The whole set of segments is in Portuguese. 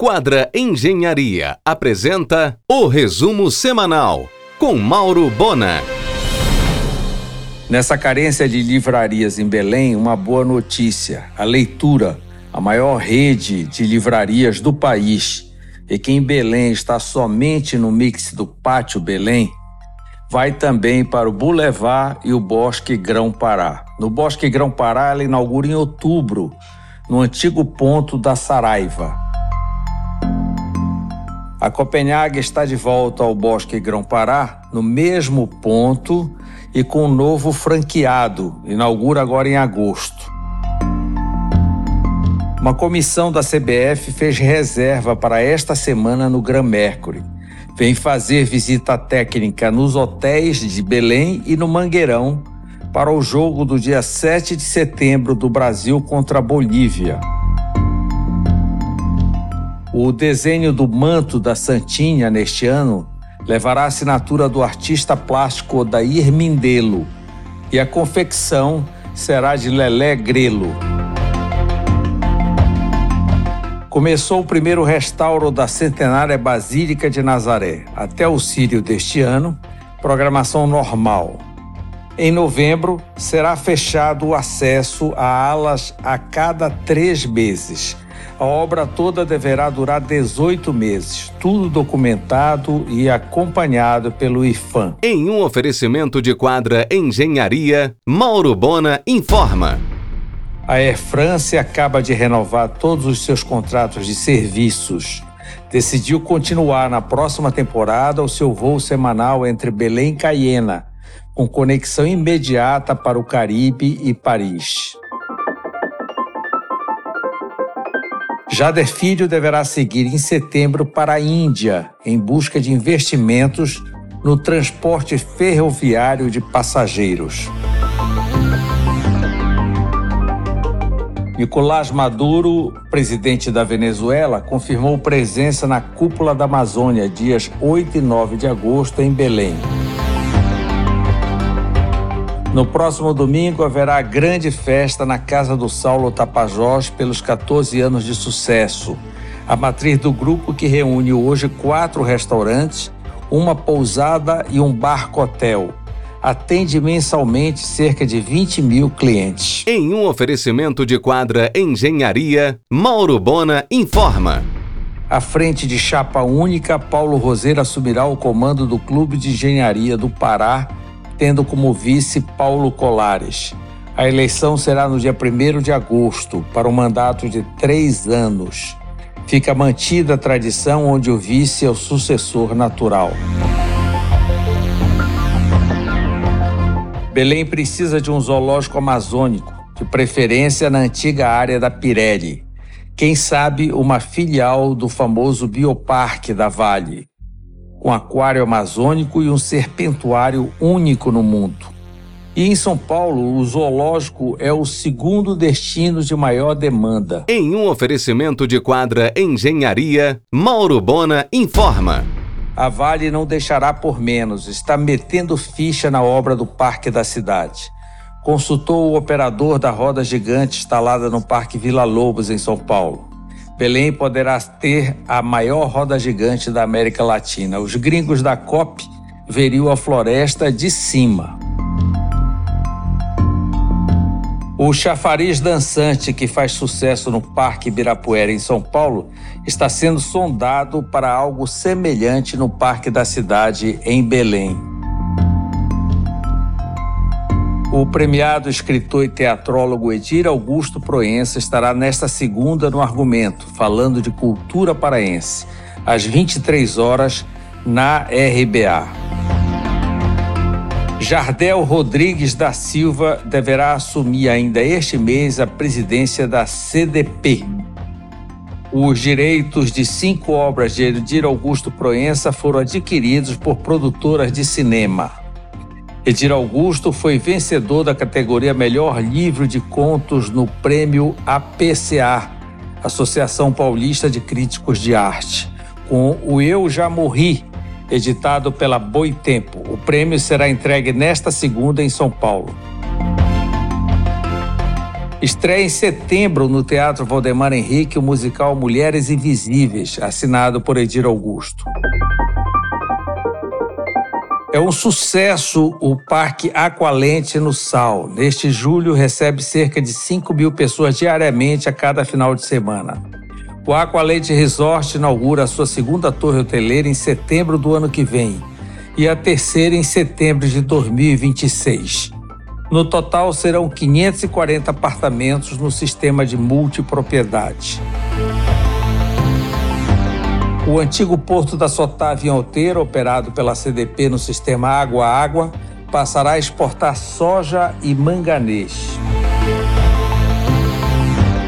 Quadra Engenharia apresenta o resumo semanal com Mauro Bona. Nessa carência de livrarias em Belém, uma boa notícia: a leitura, a maior rede de livrarias do país, e que em Belém está somente no mix do Pátio Belém, vai também para o Boulevard e o Bosque Grão Pará. No Bosque Grão Pará, ela inaugura em outubro, no antigo ponto da Saraiva. A Copenhague está de volta ao Bosque Grão-Pará, no mesmo ponto e com um novo franqueado, inaugura agora em agosto. Uma comissão da CBF fez reserva para esta semana no Gran Mercury. Vem fazer visita técnica nos hotéis de Belém e no Mangueirão para o jogo do dia 7 de setembro do Brasil contra a Bolívia. O desenho do manto da Santinha neste ano levará a assinatura do artista plástico Odair Mindelo e a confecção será de Lelé Grelo. Começou o primeiro restauro da centenária Basílica de Nazaré. Até o Sírio deste ano, programação normal. Em novembro, será fechado o acesso a alas a cada três meses a obra toda deverá durar 18 meses, tudo documentado e acompanhado pelo IFAM. Em um oferecimento de quadra Engenharia, Mauro Bona informa. A Air France acaba de renovar todos os seus contratos de serviços. Decidiu continuar na próxima temporada o seu voo semanal entre Belém e Cayena, com conexão imediata para o Caribe e Paris. Jader Filho deverá seguir em setembro para a Índia em busca de investimentos no transporte ferroviário de passageiros. Nicolás Maduro, presidente da Venezuela, confirmou presença na cúpula da Amazônia dias 8 e 9 de agosto em Belém. No próximo domingo haverá grande festa na Casa do Saulo Tapajós pelos 14 anos de sucesso. A matriz do grupo que reúne hoje quatro restaurantes, uma pousada e um barco-hotel. Atende mensalmente cerca de 20 mil clientes. Em um oferecimento de quadra Engenharia, Mauro Bona informa. À frente de chapa única, Paulo Roseira assumirá o comando do Clube de Engenharia do Pará tendo como vice Paulo Colares. A eleição será no dia 1 de agosto, para um mandato de três anos. Fica mantida a tradição onde o vice é o sucessor natural. Belém precisa de um zoológico amazônico, de preferência na antiga área da Pirelli. Quem sabe uma filial do famoso Bioparque da Vale com aquário amazônico e um serpentuário único no mundo. E em São Paulo, o zoológico é o segundo destino de maior demanda. Em um oferecimento de quadra Engenharia, Mauro Bona informa. A Vale não deixará por menos, está metendo ficha na obra do Parque da Cidade. Consultou o operador da roda gigante instalada no Parque Vila Lobos, em São Paulo. Belém poderá ter a maior roda gigante da América Latina. Os gringos da COP veriam a floresta de cima. O chafariz dançante que faz sucesso no Parque Ibirapuera, em São Paulo, está sendo sondado para algo semelhante no Parque da Cidade, em Belém. O premiado escritor e teatrólogo Edir Augusto Proença estará nesta segunda no Argumento, falando de cultura paraense, às 23 horas, na RBA. Jardel Rodrigues da Silva deverá assumir ainda este mês a presidência da CDP. Os direitos de cinco obras de Edir Augusto Proença foram adquiridos por produtoras de cinema. Edir Augusto foi vencedor da categoria Melhor Livro de Contos no prêmio APCA, Associação Paulista de Críticos de Arte, com o Eu Já Morri, editado pela Boitempo. O prêmio será entregue nesta segunda em São Paulo. Estreia em setembro no Teatro Valdemar Henrique o musical Mulheres Invisíveis, assinado por Edir Augusto. É um sucesso o Parque Aqualente no Sal. Neste julho, recebe cerca de 5 mil pessoas diariamente a cada final de semana. O Aqualente Resort inaugura a sua segunda torre hoteleira em setembro do ano que vem e a terceira em setembro de 2026. No total, serão 540 apartamentos no sistema de multipropriedade. O antigo porto da Sotávia em Alteira, operado pela CDP no sistema água-água, passará a exportar soja e manganês.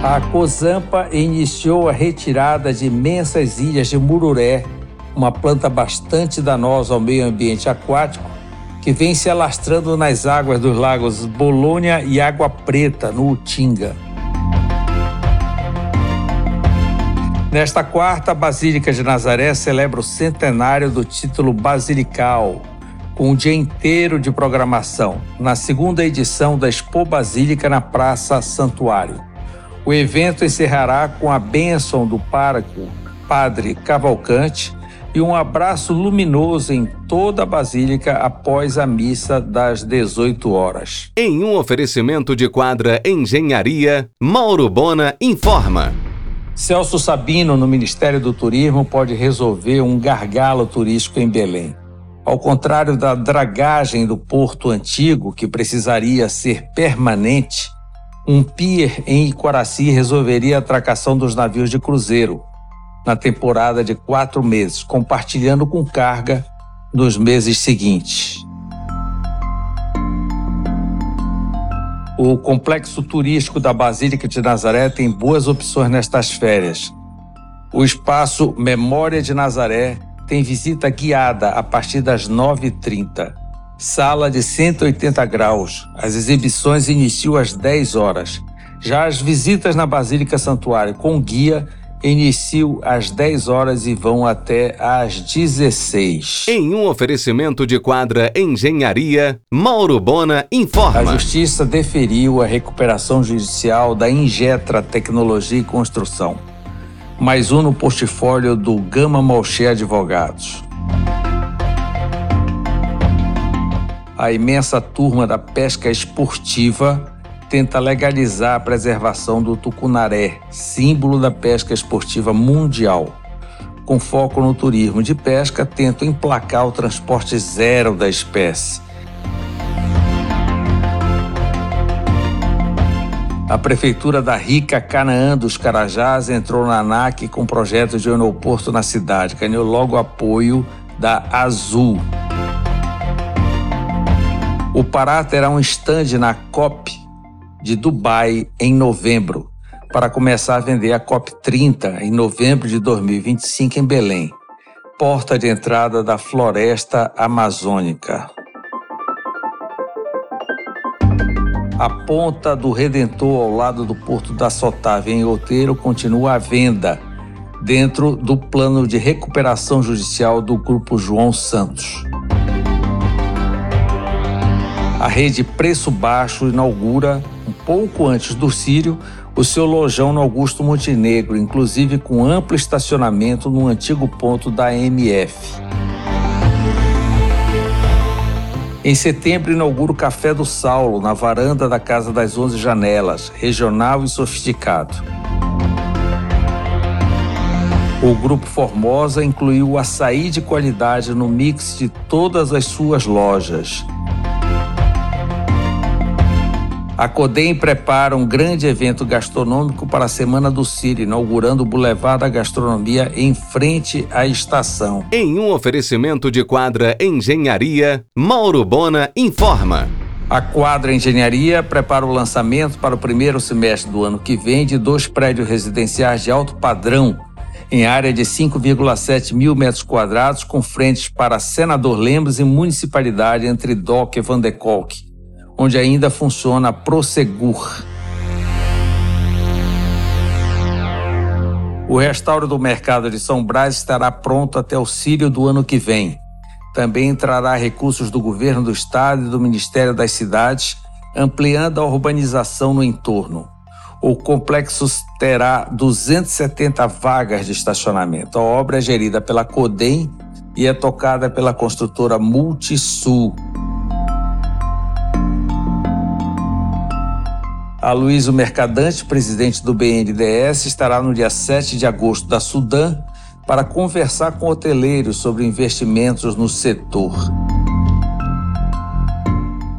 A Cozampa iniciou a retirada de imensas ilhas de mururé, uma planta bastante danosa ao meio ambiente aquático, que vem se alastrando nas águas dos lagos Bolônia e Água Preta, no Utinga. Nesta quarta, a Basílica de Nazaré celebra o centenário do título basilical, com um dia inteiro de programação, na segunda edição da Expo Basílica na Praça Santuário. O evento encerrará com a bênção do pároco Padre Cavalcante e um abraço luminoso em toda a Basílica após a missa das 18 horas. Em um oferecimento de quadra Engenharia, Mauro Bona informa. Celso Sabino, no Ministério do Turismo, pode resolver um gargalo turístico em Belém. Ao contrário da dragagem do porto antigo, que precisaria ser permanente, um pier em Icoraci resolveria a atracação dos navios de cruzeiro na temporada de quatro meses, compartilhando com carga nos meses seguintes. O complexo turístico da Basílica de Nazaré tem boas opções nestas férias. O espaço Memória de Nazaré tem visita guiada a partir das 9h30. Sala de 180 graus. As exibições iniciam às 10 horas. Já as visitas na Basílica Santuário com guia iniciam às 10 horas e vão até às 16. Em um oferecimento de quadra Engenharia, Mauro Bona informa. A Justiça deferiu a recuperação judicial da Injetra Tecnologia e Construção. Mais um no portfólio do Gama Malché Advogados. A imensa turma da pesca esportiva tenta legalizar a preservação do tucunaré, símbolo da pesca esportiva mundial. Com foco no turismo de pesca, tenta emplacar o transporte zero da espécie. A prefeitura da rica Canaã dos Carajás entrou na ANAC com projeto de aeroporto na cidade, ganhou logo apoio da Azul. O Pará terá um estande na COP de Dubai em novembro, para começar a vender a COP30 em novembro de 2025 em Belém, porta de entrada da floresta amazônica. A ponta do Redentor ao lado do Porto da Sotávia em Outeiro continua à venda dentro do plano de recuperação judicial do Grupo João Santos. A rede Preço Baixo inaugura pouco antes do Sírio, o seu lojão no Augusto Montenegro, inclusive com amplo estacionamento no antigo ponto da MF. Em setembro, inaugura o Café do Saulo, na varanda da Casa das Onze Janelas, regional e sofisticado. O Grupo Formosa incluiu o açaí de qualidade no mix de todas as suas lojas. A CODEM prepara um grande evento gastronômico para a Semana do Círio, inaugurando o Boulevard da Gastronomia em frente à estação. Em um oferecimento de quadra Engenharia, Mauro Bona informa. A Quadra Engenharia prepara o lançamento para o primeiro semestre do ano que vem de dois prédios residenciais de alto padrão, em área de 5,7 mil metros quadrados, com frentes para Senador Lemos e Municipalidade entre Doc e Van de Kolk onde ainda funciona a Prosegur. O restauro do mercado de São Brás estará pronto até o cílio do ano que vem. Também entrará recursos do governo do estado e do Ministério das Cidades, ampliando a urbanização no entorno. O complexo terá 270 vagas de estacionamento. A obra é gerida pela CODEM e é tocada pela construtora Multisul. Aloysio Mercadante, presidente do BNDES, estará no dia 7 de agosto da Sudã para conversar com hoteleiros sobre investimentos no setor.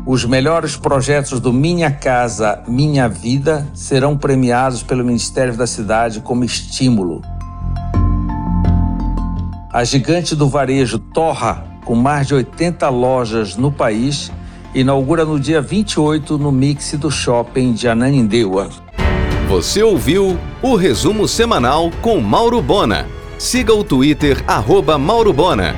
Os melhores projetos do Minha Casa Minha Vida serão premiados pelo Ministério da Cidade como estímulo. A gigante do varejo Torra, com mais de 80 lojas no país, inaugura no dia 28 no Mix do Shopping de Ananindeua. Você ouviu o resumo semanal com Mauro Bona. Siga o Twitter, arroba Mauro Bona.